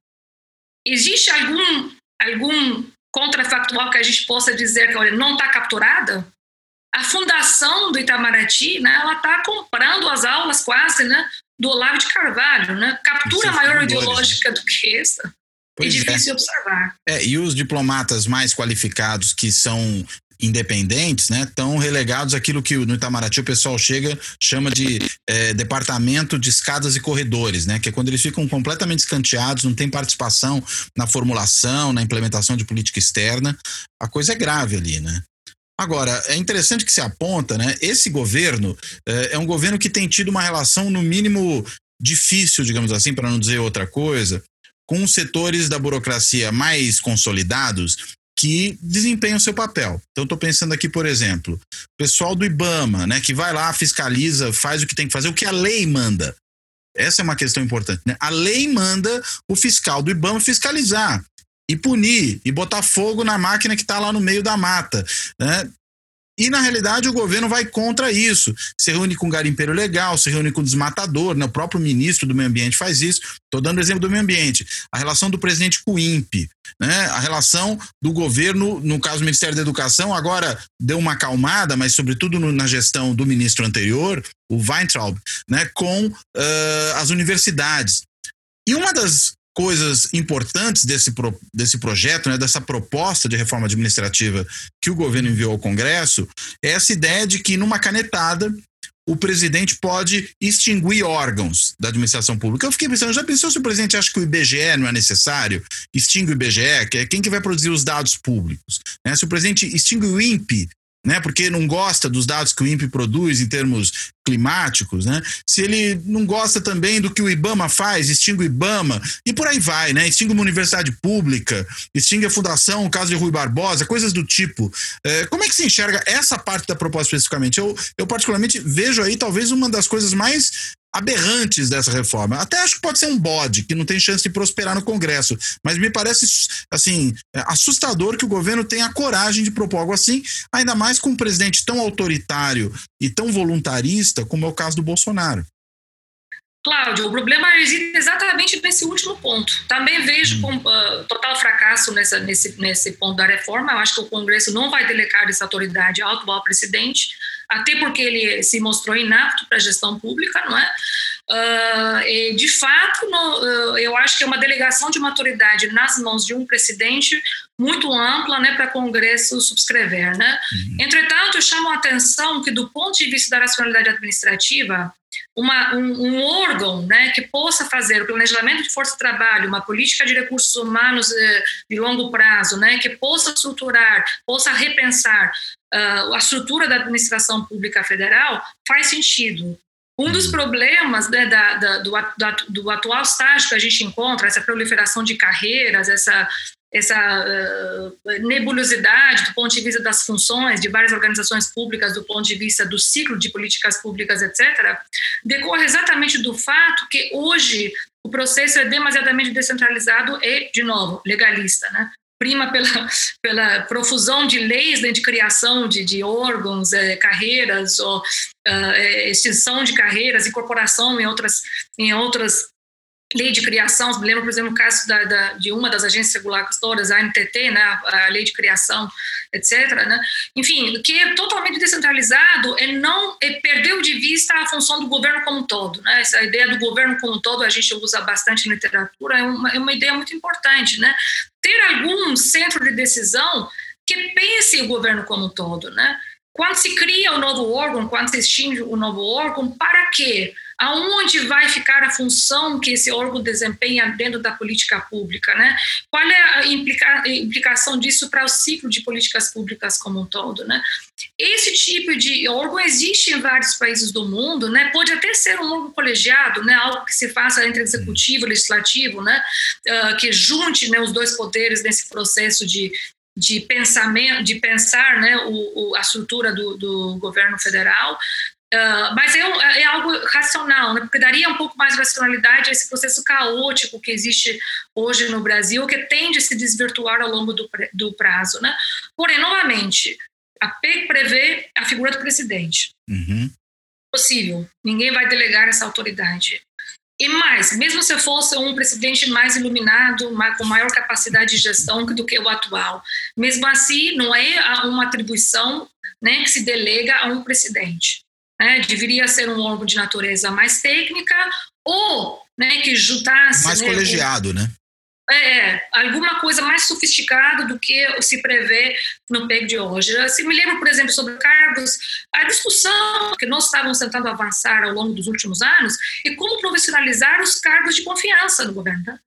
Existe algum, algum contrafactual que a gente possa dizer que olha, não está capturada? A fundação do Itamaraty, né, ela está comprando as aulas quase né, do Olavo de Carvalho. Né? Captura maior ideológica do que essa. Pois é difícil é. observar. É, e os diplomatas mais qualificados que são independentes, né, estão relegados àquilo que no Itamaraty o pessoal chega chama de é, departamento de escadas e corredores, né, que é quando eles ficam completamente escanteados, não tem participação na formulação, na implementação de política externa. A coisa é grave ali, né? Agora, é interessante que se aponta, né? Esse governo é, é um governo que tem tido uma relação, no mínimo, difícil, digamos assim, para não dizer outra coisa, com setores da burocracia mais consolidados que desempenham seu papel. Então, estou pensando aqui, por exemplo, o pessoal do IBAMA, né, que vai lá, fiscaliza, faz o que tem que fazer, o que a lei manda. Essa é uma questão importante. Né? A lei manda o fiscal do IBAMA fiscalizar e punir e botar fogo na máquina que está lá no meio da mata. Né? E, na realidade, o governo vai contra isso. Se reúne com garimpeiro legal, se reúne com desmatador, né? o próprio ministro do Meio Ambiente faz isso. Estou dando exemplo do meio ambiente. A relação do presidente com o INPE, né? a relação do governo, no caso do Ministério da Educação, agora deu uma acalmada, mas, sobretudo, no, na gestão do ministro anterior, o Weintraub, né? com uh, as universidades. E uma das coisas importantes desse, pro, desse projeto, né, dessa proposta de reforma administrativa que o governo enviou ao Congresso, é essa ideia de que, numa canetada, o presidente pode extinguir órgãos da administração pública. Eu fiquei pensando, já pensou se o presidente acha que o IBGE não é necessário? Extingue o IBGE, que é quem que vai produzir os dados públicos. Né? Se o presidente extingue o INPE, né, porque não gosta dos dados que o INPE produz em termos climáticos, né? Se ele não gosta também do que o IBAMA faz, extingue o IBAMA e por aí vai, né? Extingue uma universidade pública, extingue a fundação, o caso de Rui Barbosa, coisas do tipo. É, como é que se enxerga essa parte da proposta especificamente? Eu, eu particularmente vejo aí talvez uma das coisas mais aberrantes dessa reforma. Até acho que pode ser um bode, que não tem chance de prosperar no Congresso, mas me parece assim é, assustador que o governo tenha a coragem de propor algo assim, ainda mais com um presidente tão autoritário e tão voluntarista como é o caso do Bolsonaro. Cláudio, o problema reside exatamente nesse último ponto. Também vejo com uh, total fracasso nessa, nesse, nesse ponto da reforma. Eu acho que o Congresso não vai delegar essa autoridade ao atual presidente até porque ele se mostrou inapto para a gestão pública, não é? Uh, de fato, no, uh, eu acho que é uma delegação de uma autoridade nas mãos de um presidente muito ampla né, para o Congresso subscrever. Né? Uhum. Entretanto, chamo a atenção que, do ponto de vista da racionalidade administrativa, uma, um, um, órgão né, que possa fazer o planejamento de força de trabalho, uma política de recursos humanos eh, de longo prazo, né, que possa estruturar, possa repensar a estrutura da administração pública federal, faz sentido. Um dos uhum. problemas né, da, da, do, da, do, atual estágio que a gente encontra, essa proliferação de carreiras, essa, essa uh, nebulosidade do ponto de vista das funções de várias organizações públicas, do ponto de vista do ciclo de políticas públicas, etc., decorre exatamente do fato que hoje o processo é demasiadamente descentralizado e, de novo, legalista. Né? Prima pela, pela profusão de leis né, de criação de, de órgãos, é, carreiras, ou, uh, extinção de carreiras, incorporação em outras, em outras lei de criação, me lembro, por exemplo, o caso da, da, de uma das agências regulatórias, a ANTT, né, a, lei de criação, etc. Né? Enfim, que é totalmente descentralizado é não é perdeu de vista a função do governo como um todo. Né? Essa ideia do governo como um todo a gente usa bastante na literatura, é uma, é uma ideia muito importante. Né? Ter algum centro de decisão que pense o governo como um todo. Né? Quando se cria o um novo órgão, quando se extingue o um novo órgão, para quê? Aonde vai ficar a função que esse órgão desempenha dentro da política pública, né? Qual é a implica, implicação disso para o ciclo de políticas públicas como um todo, né? Esse tipo de órgão existe em vários países do mundo, né? Pode até ser um órgão colegiado, né? Algo que se faça entre executivo e legislativo, né? Uh, que junte né, os dois poderes nesse processo de, de pensamento, de pensar né, o, o, a estrutura do, do governo federal, Uh, mas é, é, algo racional, né? porque daria um pouco mais de racionalidade a esse processo caótico que existe hoje no Brasil, que tende a se desvirtuar ao longo do, do prazo. Né? Porém, novamente, a PEC prevê a figura do presidente. Uhum. Possível, ninguém vai delegar essa autoridade. E mais, mesmo se fosse um presidente mais iluminado, com maior capacidade de gestão do que o atual, mesmo assim, não é uma atribuição né, que se delega a um presidente né, deveria ser um órgão de natureza mais técnica ou né, que juntasse... Mais né, colegiado, o, né? é, é, alguma coisa mais sofisticada do que se prevê no PEG de hoje. Assim, me lembro, por exemplo, sobre cargos, a discussão que nós estávamos tentando avançar ao longo dos últimos anos e como profissionalizar os cargos de confiança no governo, né?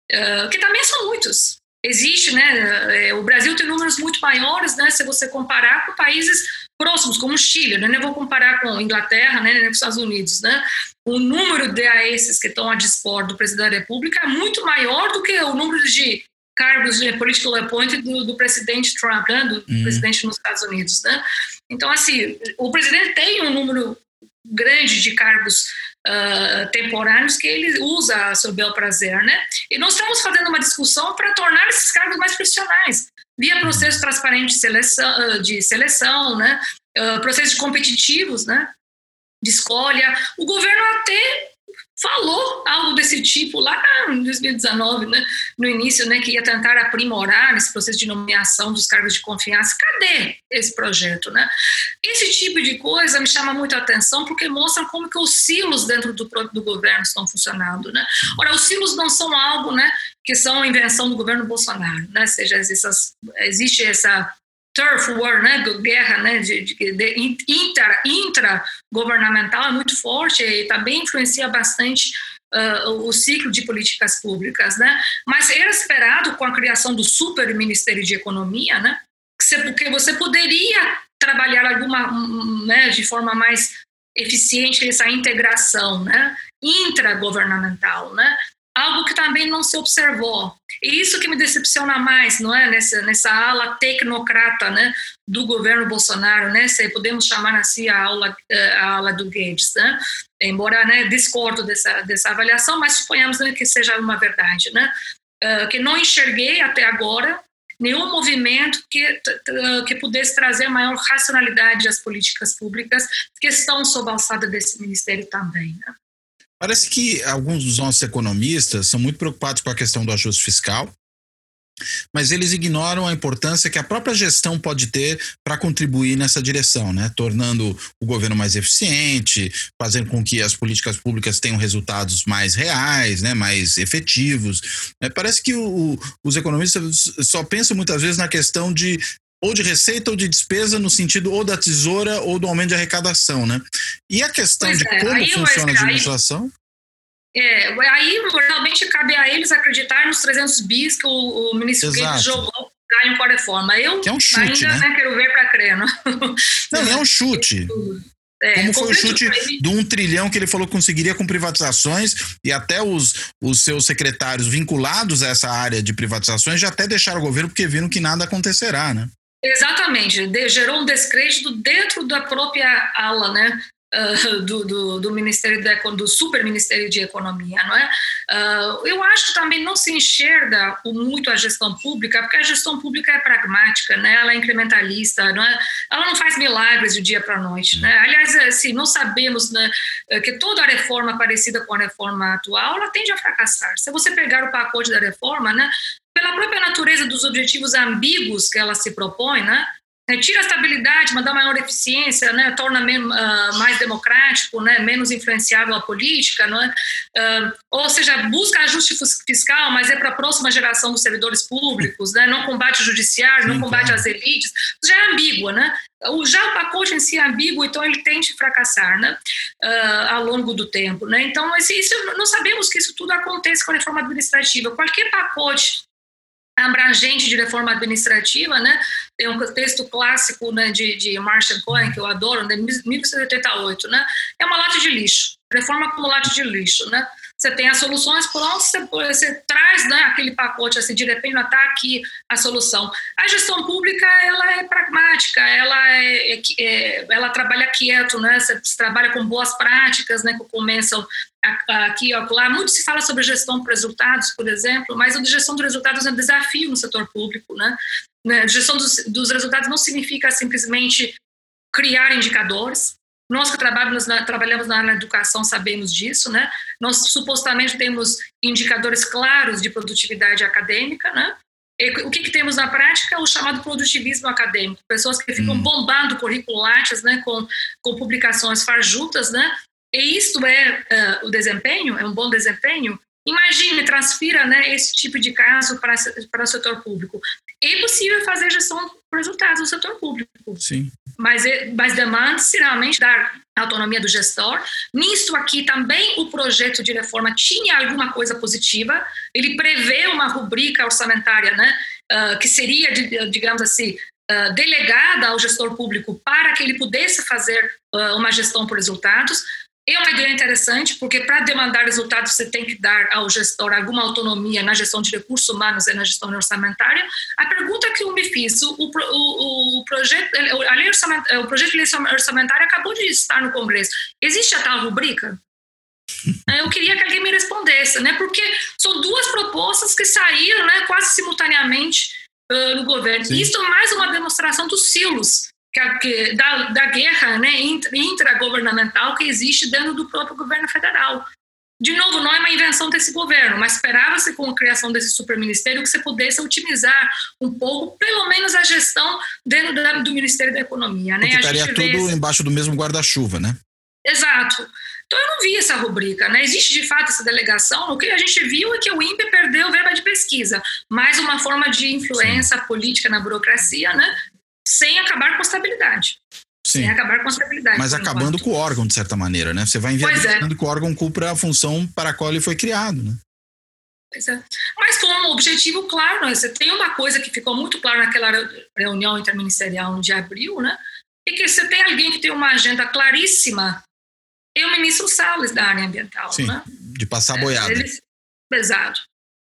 uh, que também são muitos. Existe, né? Eh, o Brasil tem números muito maiores, né? Se você comparar com países próximos, como o Chile, né? Não vou comparar com a Inglaterra, né? Nem com os Estados Unidos, né? o número de AES que estão a dispor do presidente da República é muito maior do que o número de cargos de political appointed do, do presidente Trump, né, do uhum. presidente nos Estados Unidos. Né? Então, assim, o presidente tem um número grande de cargos uh, temporários que ele usa a seu bel prazer. Né? E nós estamos fazendo uma discussão para tornar esses cargos mais profissionais, via uhum. processo transparente de seleção, de seleção né? Uh, processos competitivos, né? de escolha. O governo até falou algo desse tipo lá em 2019, né, no início, né, que ia tentar aprimorar esse processo de nomeação dos cargos de confiança. Cadê esse projeto, né? Esse tipo de coisa me chama muito a atenção porque mostra como que os silos dentro do, do governo estão funcionando, né? Ora, os silos não são algo, né, que são invenção do governo Bolsonaro, né? Ou seja, essas, existe essa turf war, né, guerra né, de, de, de intra, intra-governamental é muito forte e também influencia bastante uh, o ciclo de políticas públicas, né? Mas era esperado com a criação do super Ministério de Economia, né, que você poderia trabalhar alguma, né, de forma mais eficiente essa integração, né, intragovernamental, né? Algo que também não se observou. E isso que me decepciona mais, não é? Nessa, nessa ala tecnocrata né, do governo Bolsonaro, né? Se podemos chamar assim a, aula, eh, a ala do Guedes, né? Embora né, discordo dessa, dessa avaliação, mas suponhamos né, que seja uma verdade, né? Uh, que não enxerguei até agora nenhum movimento que, que pudesse trazer maior racionalidade às políticas públicas que estão sob a alçada desse ministério também. Né? Parece que alguns dos nossos economistas são muito preocupados com a questão do ajuste fiscal, mas eles ignoram a importância que a própria gestão pode ter para contribuir nessa direção, né? tornando o governo mais eficiente, fazendo com que as políticas públicas tenham resultados mais reais, né? mais efetivos. É, parece que o, os economistas só pensam muitas vezes na questão de ou de receita ou de despesa no sentido ou da tesoura ou do aumento de arrecadação, né? E a questão pois de é, como funciona a administração? É, aí realmente cabe a eles acreditar nos 300 bis que o, o ministro Guedes jogou ganho com a reforma. Eu que é um chute, ainda né? né, quero ver para crer. Não, não é um chute. É, Como foi o chute do um trilhão que ele falou que conseguiria com privatizações e até os, os seus secretários vinculados a essa área de privatizações já até deixaram o governo porque viram que nada acontecerá, né? Exatamente, de, gerou um descrédito dentro da própria ala, né? Uh, do, do, do, Ministério da, do Super Ministério de Economia, não é? Uh, eu acho que também não se enxerga muito a gestão pública, porque a gestão pública é pragmática, né? Ela é incrementalista, não é? Ela não faz milagres de dia para noite, né? Aliás, assim, nós sabemos né, que toda reforma parecida com a reforma atual, ela tende a fracassar. Se você pegar o pacote da reforma, né? Pela própria natureza dos objetivos ambíguos que ela se propõe, né? Tira a estabilidade, mas dá maior eficiência, né? torna uh, mais democrático, né? menos influenciável a política, não é? Uh, ou seja, busca ajuste fiscal, mas é para a próxima geração dos servidores públicos, né? não combate o judiciário, não combate as elites, já é ambígua, né? O, já o pacote em si é ambíguo, então ele tende a fracassar né? Uh, ao longo do tempo. Né? Então, isso, nós sabemos que isso tudo acontece com a reforma administrativa. Qualquer pacote abrangente de reforma administrativa, né? Tem um texto clássico né, de, de Marshall Cohen, que eu adoro, de 1988, né? É uma lata de lixo, reforma como lata de lixo, né? Você tem as soluções prontas, você, você traz né, aquele pacote assim, de repente está aqui a solução. A gestão pública ela é pragmática, ela é, é, é ela trabalha quieto, né? Você trabalha com boas práticas, né? Que começam aqui ó, lá. Muito se fala sobre gestão por resultados, por exemplo, mas a gestão dos resultados é um desafio no setor público, né? né gestão dos, dos resultados não significa simplesmente criar indicadores. Nós que trabalhamos na, trabalhamos na educação sabemos disso, né? Nós supostamente temos indicadores claros de produtividade acadêmica, né? E o que, que, temos na prática? O chamado produtivismo acadêmico. Pessoas que ficam hum. bombando curriculates, né? Com, com publicações farjutas, né? E isto é uh, o desempenho? É um bom desempenho? Imagine, transfira né, esse tipo de caso para, para o setor público. É possível fazer gestão por resultados do setor público. Sim. Mas, mas demanda-se realmente dar autonomia do gestor. Nisso aqui também o projeto de reforma tinha alguma coisa positiva. Ele prevê uma rubrica orçamentária, né, uh, que seria, digamos assim, uh, delegada ao gestor público para que ele pudesse fazer uh, uma gestão por resultados. É uma ideia interessante, porque para demandar resultados você tem que dar ao gestor alguma autonomia na gestão de recursos humanos e na gestão orçamentária. A pergunta que eu me fiz, o, o, o projeto, a lei o projeto de lei orçamentária acabou de estar no Congresso. Existe a tal rubrica? Eu queria que alguém me respondesse, né? Porque são duas propostas que saíram, né, quase simultaneamente uh, no governo. Sim. Isso é mais uma demonstração dos silos que, da, da guerra né, intragovernamental que existe dentro do próprio governo federal. De novo, não é uma invenção desse governo, mas esperava-se com a criação desse superministério que você pudesse otimizar um pouco, pelo menos a gestão dentro do Ministério da Economia. Né? Porque estaria tudo embaixo do mesmo guarda-chuva, né? Exato. Então eu não vi essa rubrica, né? Existe de fato essa delegação. O que a gente viu é que o INPE perdeu verba de pesquisa, mais uma forma de influência política na burocracia, né? Sem acabar com a estabilidade. Sim. Sem acabar com a estabilidade. Mas acabando enquanto. com o órgão, de certa maneira, né? Você vai inviabilizando é. que o órgão cumpra a função para a qual ele foi criado, né? Pois é. Mas com um objetivo claro, né? você tem uma coisa que ficou muito clara naquela reunião interministerial de abril, né? E que você tem alguém que tem uma agenda claríssima, é o ministro Salles da área ambiental, Sim, né? de passar a boiada. É, ele, exato.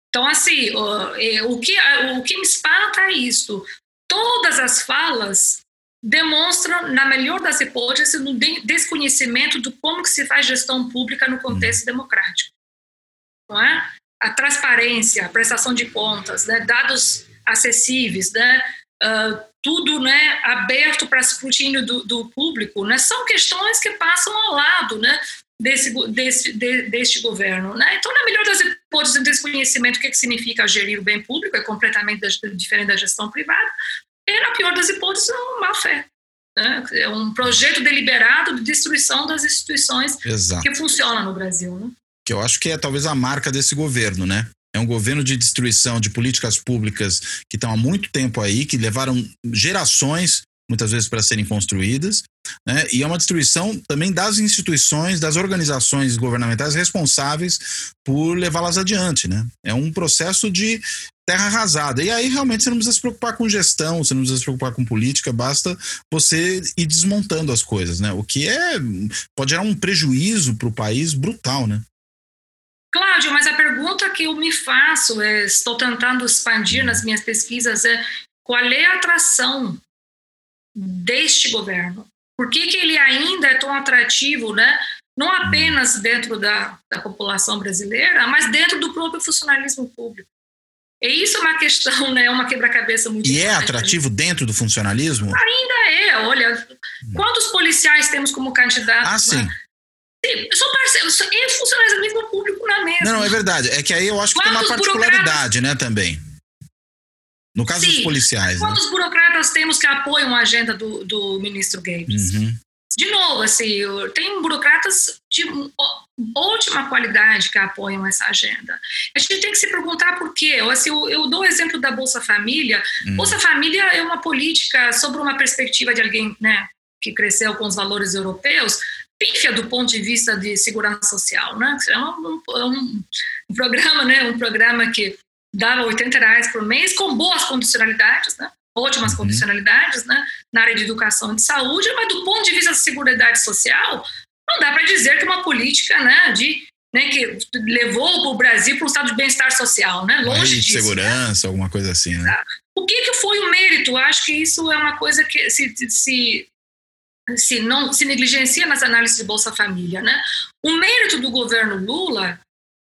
Então, assim, o, é, o, que, o que me espanta é isso todas as falas demonstram, na melhor das hipóteses, um desconhecimento do como que se faz gestão pública no contexto democrático. Não é? A transparência, a prestação de contas, né? dados acessíveis, né? Uh, tudo né, aberto para escrutínio do, do, público, né? são questões que passam ao lado né, desse, desse, de, deste governo. Né? Então, na melhor das hipóteses, o desconhecimento do que, que significa gerir o bem público é completamente diferente da gestão privada, e, na pior das hipóteses, é má fé. Né? É um projeto deliberado de destruição das instituições Exato. que funcionam no Brasil. Né? Que eu acho que é talvez a marca desse governo, né? É um governo de destruição de políticas públicas que estão há muito tempo aí, que levaram gerações muitas vezes para serem construídas, né? e é uma destruição também das instituições, das organizações governamentais responsáveis por levá-las adiante. Né? É um processo de terra arrasada. E aí realmente você não precisa se preocupar com gestão, você não precisa se preocupar com política, basta você ir desmontando as coisas, né? O que é pode gerar um prejuízo para o país brutal, né? Cláudio, mas a pergunta que eu me faço, é, estou tentando expandir nas minhas pesquisas, é qual é a atração deste governo. Por que, que ele ainda é tão atrativo, né? não apenas dentro da, da população brasileira, mas dentro do próprio funcionalismo público. E isso é uma questão, né, uma quebra-cabeça muito E é atrativo dentro do funcionalismo? Ainda é, olha, quantos policiais temos como candidatos? Ah, sim. Né? Sim, são parceiros, é funcionalismo público na mesma. Não, não, é verdade. É que aí eu acho que quantos tem uma particularidade, né, também. No caso Sim. dos policiais. Né? Quantos né? burocratas temos que apoiam a agenda do, do ministro Gates? Uhum. De novo, assim, tem burocratas de ótima qualidade que apoiam essa agenda. A gente tem que se perguntar por quê. Eu, assim, eu, eu dou o exemplo da Bolsa Família. Uhum. Bolsa Família é uma política sobre uma perspectiva de alguém né, que cresceu com os valores europeus, pífia do ponto de vista de segurança social, né? É um, um, um programa, né? Um programa que dava 80 reais por mês, com boas condicionalidades, né? ótimas uhum. condicionalidades né? na área de educação e de saúde, mas do ponto de vista da segurança social, não dá para dizer que uma política né, de, né, que levou o Brasil para um estado de bem-estar social, né? longe de. Né? segurança, né? alguma coisa assim. Né? O que, que foi o mérito? Acho que isso é uma coisa que se, se, se não se negligencia nas análises de Bolsa Família. Né? O mérito do governo Lula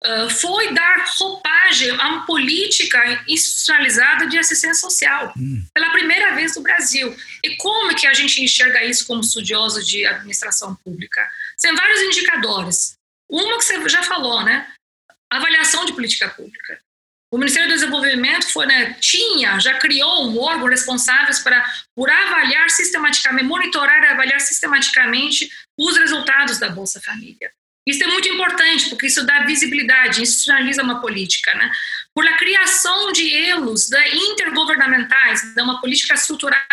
uh, foi dar roupagem a uma política institucionalizada de assistência social, hum. pela primeira vez no Brasil. E como que a gente enxerga isso como estudioso de administração pública? Tem vários indicadores. Uma que você já falou, né? Avaliação de política pública. O Ministério do Desenvolvimento foi, né, tinha, já criou um órgão responsável para, por avaliar sistematicamente, monitorar e avaliar sistematicamente os resultados da Bolsa Família. Isso é muito importante, porque isso dá visibilidade, institucionaliza uma política, né? Por a criação de elos né, intergovernamentais, de uma política estruturada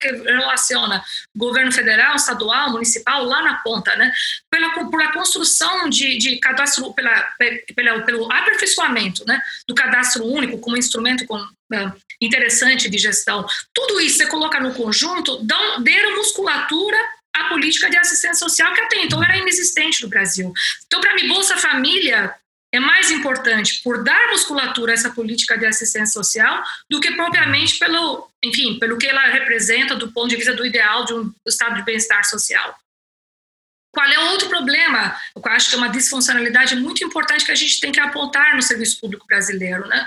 que relaciona governo federal, estadual, municipal, lá na ponta, né? Pela, por a construção de, de cadastro, pela, pela, pelo aperfeiçoamento né, do cadastro único como instrumento com, uh, interessante de gestão. Tudo isso você coloca no conjunto, dão, deram musculatura a política de assistência social que até então era inexistente no Brasil. Então, para mim, Bolsa Família é mais importante por dar musculatura a essa política de assistência social do que propriamente pelo, enfim, pelo que ela representa do ponto de vista do ideal de um estado de bem-estar social. Qual é o outro problema? Eu acho que é uma disfuncionalidade muito importante que a gente tem que apontar no serviço público brasileiro, né?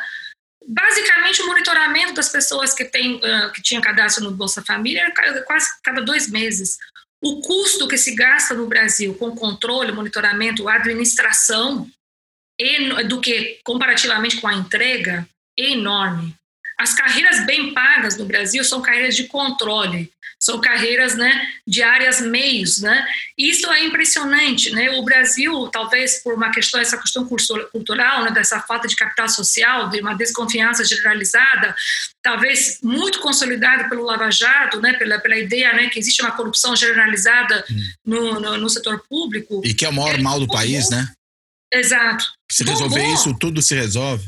Basicamente, o monitoramento das pessoas que, tem, que tinham cadastro no Bolsa Família é quase cada dois meses. O custo que se gasta no Brasil com controle, monitoramento, administração, do que comparativamente com a entrega, é enorme. As carreiras bem pagas no Brasil são carreiras de controle, são carreiras né, de áreas meios. Né? Isso é impressionante. Né? O Brasil, talvez por uma questão, essa questão cultural, né, dessa falta de capital social, de uma desconfiança generalizada, talvez muito consolidada pelo Lava Jato, né, pela, pela ideia né, que existe uma corrupção generalizada hum. no, no, no, setor público. E que é o maior é, mal do país, né? Exato. Se resolver bom, isso, tudo se resolve.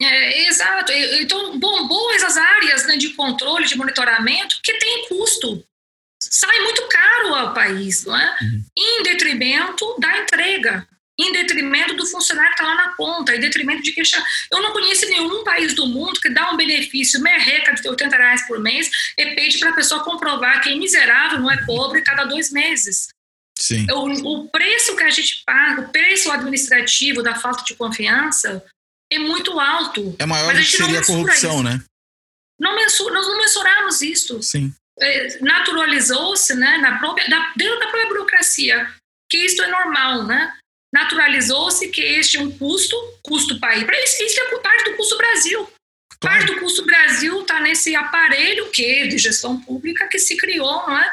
É, exato. Então, bombou essas áreas né, de controle, de monitoramento, que tem custo. Sai muito caro ao país, não é? Uhum. Em detrimento da entrega, em detrimento do funcionário que está lá na ponta, em detrimento de queixar. Eu não conheço nenhum país do mundo que dá um benefício merreca de 80 reais por mês e pede para a pessoa comprovar que é miserável, não é pobre, cada dois meses. Sim. O, o preço que a gente paga, o preço administrativo da falta de confiança, é muito alto. É maior do que seria a corrupção, isso. né? Não mensura, nós não mensuramos isso. Sim. É, naturalizou-se, né, na própria, dentro da própria burocracia, que isso é normal, né? Naturalizou-se que este é um custo, custo país. Para isso, isso é parte do custo Brasil. Claro. Parte do custo Brasil está nesse aparelho que de gestão pública que se criou, não é?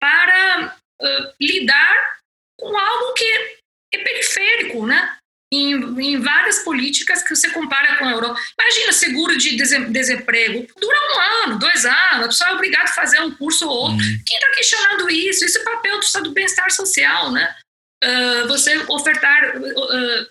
Para uh, lidar com algo que é periférico, né? Em, em, várias políticas que você compara com a Europa. Imagina seguro de desemprego, dura um ano, dois anos, a pessoa é obrigada a fazer um curso ou outro. Uhum. Quem está questionando isso? Isso é papel do Estado do bem-estar social, né? Uh, você ofertar uh,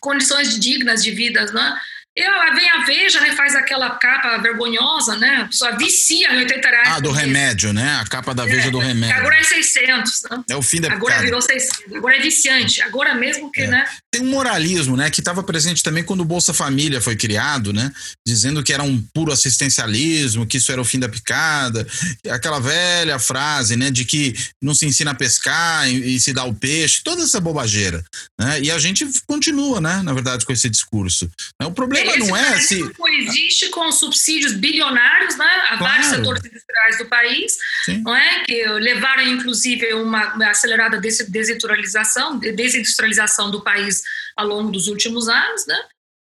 condições dignas de vida, né? E ela vem a Veja, né, faz aquela capa vergonhosa, né? A pessoa vicia em 80 reais. Ah, do remédio, né? A capa da Veja é, do remédio. Agora é 600. Né? É o fim da Agora virou 600. Agora é viciante. Agora mesmo que, é. né? Tem um moralismo, né? Que estava presente também quando o Bolsa Família foi criado, né? Dizendo que era um puro assistencialismo, que isso era o fim da picada. Aquela velha frase, né? De que não se ensina a pescar e, e se dá o peixe. Toda essa bobageira. Né? E a gente continua, né? Na verdade, com esse discurso. O problema problema não é se. Coexiste com subsídios bilionários né, a claro. vários setores industriais do país, não é? que levaram, inclusive, uma, uma acelerada desindustrialização, desindustrialização do país ao longo dos últimos anos. Né?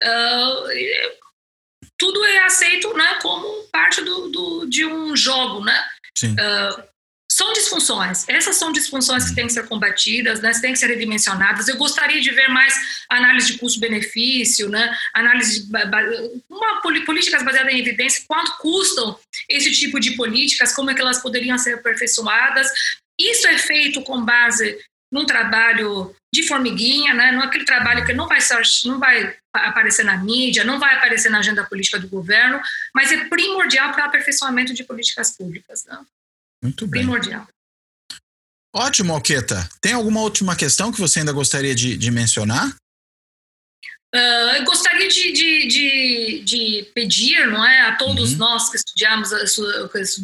Uh, tudo é aceito né, como parte do, do, de um jogo. Né? Uh, são disfunções. Essas são disfunções que têm que ser combatidas, né, têm que ser redimensionadas. Eu gostaria de ver mais análise de custo-benefício, né, análise de uma, políticas baseadas em evidência, quanto custam esse tipo de políticas, como é que elas poderiam ser aperfeiçoadas. Isso é feito com base num trabalho de formiguinha, né, não é aquele trabalho que não vai, não vai aparecer na mídia, não vai aparecer na agenda política do governo, mas é primordial para o aperfeiçoamento de políticas públicas. Né? Muito bem. Primordial. Ótimo, Alqueta. Tem alguma última questão que você ainda gostaria de, de mencionar? Uh, eu gostaria de, de, de, de, pedir não é, a todos uhum. nós que estudamos,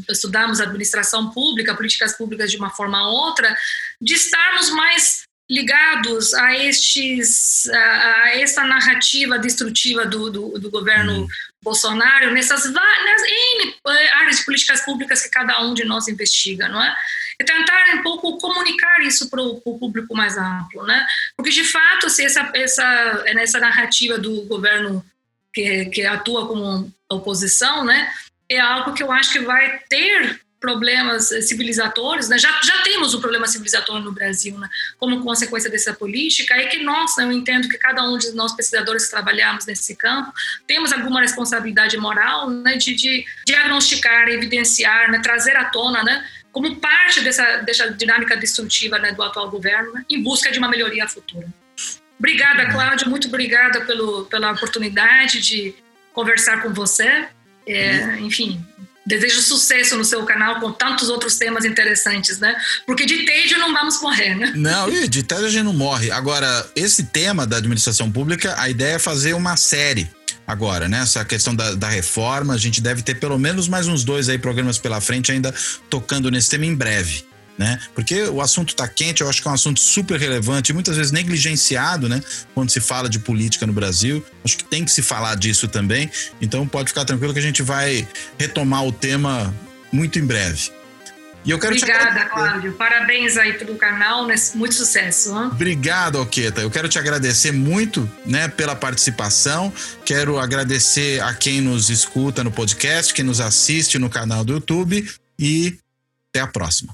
estudamos administração pública, políticas públicas de uma forma ou outra, de estarmos mais ligados a, estes, a, a essa narrativa destrutiva do, do, do governo uhum. Bolsonaro nessas várias N eh, áreas de políticas públicas que cada um de nós investiga, não é? E tentar um pouco comunicar isso para o público mais amplo, né? Porque de fato, se essa essa nessa narrativa do governo que, que atua como oposição, né, é algo que eu acho que vai ter problemas civilizatórios, né? já, já temos um problema civilizatório no Brasil, né? como consequência dessa política, é que nós, né, eu entendo que cada um de nós pesquisadores que trabalhamos nesse campo, temos alguma responsabilidade moral né, de, de diagnosticar, evidenciar, né, trazer à tona, né, como parte dessa, dessa dinâmica destrutiva do atual governo, em busca de uma melhoria futura. Obrigada, Cláudia, muito obrigada pelo, pela oportunidade de conversar com você. É, enfim, Desejo sucesso no seu canal com tantos outros temas interessantes, né? Porque de tédio não vamos morrer, né? Não, de tédio a gente não morre. Agora, esse tema da administração pública, a ideia é fazer uma série agora, né? Essa questão da, da, reforma, a gente deve ter pelo menos mais uns dois aí programas pela frente ainda tocando nesse tema em breve né? Porque o assunto está quente, eu acho que é um assunto super relevante e muitas vezes negligenciado, né? Quando se fala de política no Brasil. Acho que tem que se falar disso também. Então pode ficar tranquilo que a gente vai retomar o tema muito em breve. E eu quero Obrigada, Cláudio. Parabéns aí pelo canal, né? muito sucesso. Hein? Obrigado, Alqueta. Eu quero te agradecer muito né, pela participação. Quero agradecer a quem nos escuta no podcast, quem nos assiste no canal do YouTube e até a próxima.